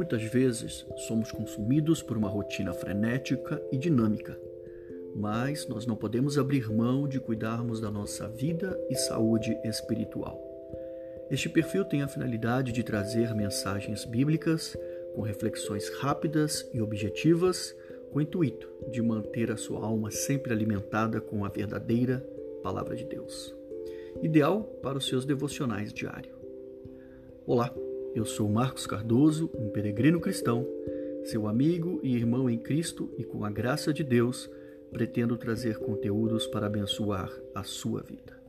Muitas vezes somos consumidos por uma rotina frenética e dinâmica, mas nós não podemos abrir mão de cuidarmos da nossa vida e saúde espiritual. Este perfil tem a finalidade de trazer mensagens bíblicas com reflexões rápidas e objetivas, com o intuito de manter a sua alma sempre alimentada com a verdadeira Palavra de Deus. Ideal para os seus devocionais diários. Olá, eu sou Marcos Cardoso, um peregrino cristão, seu amigo e irmão em Cristo e com a graça de Deus, pretendo trazer conteúdos para abençoar a sua vida.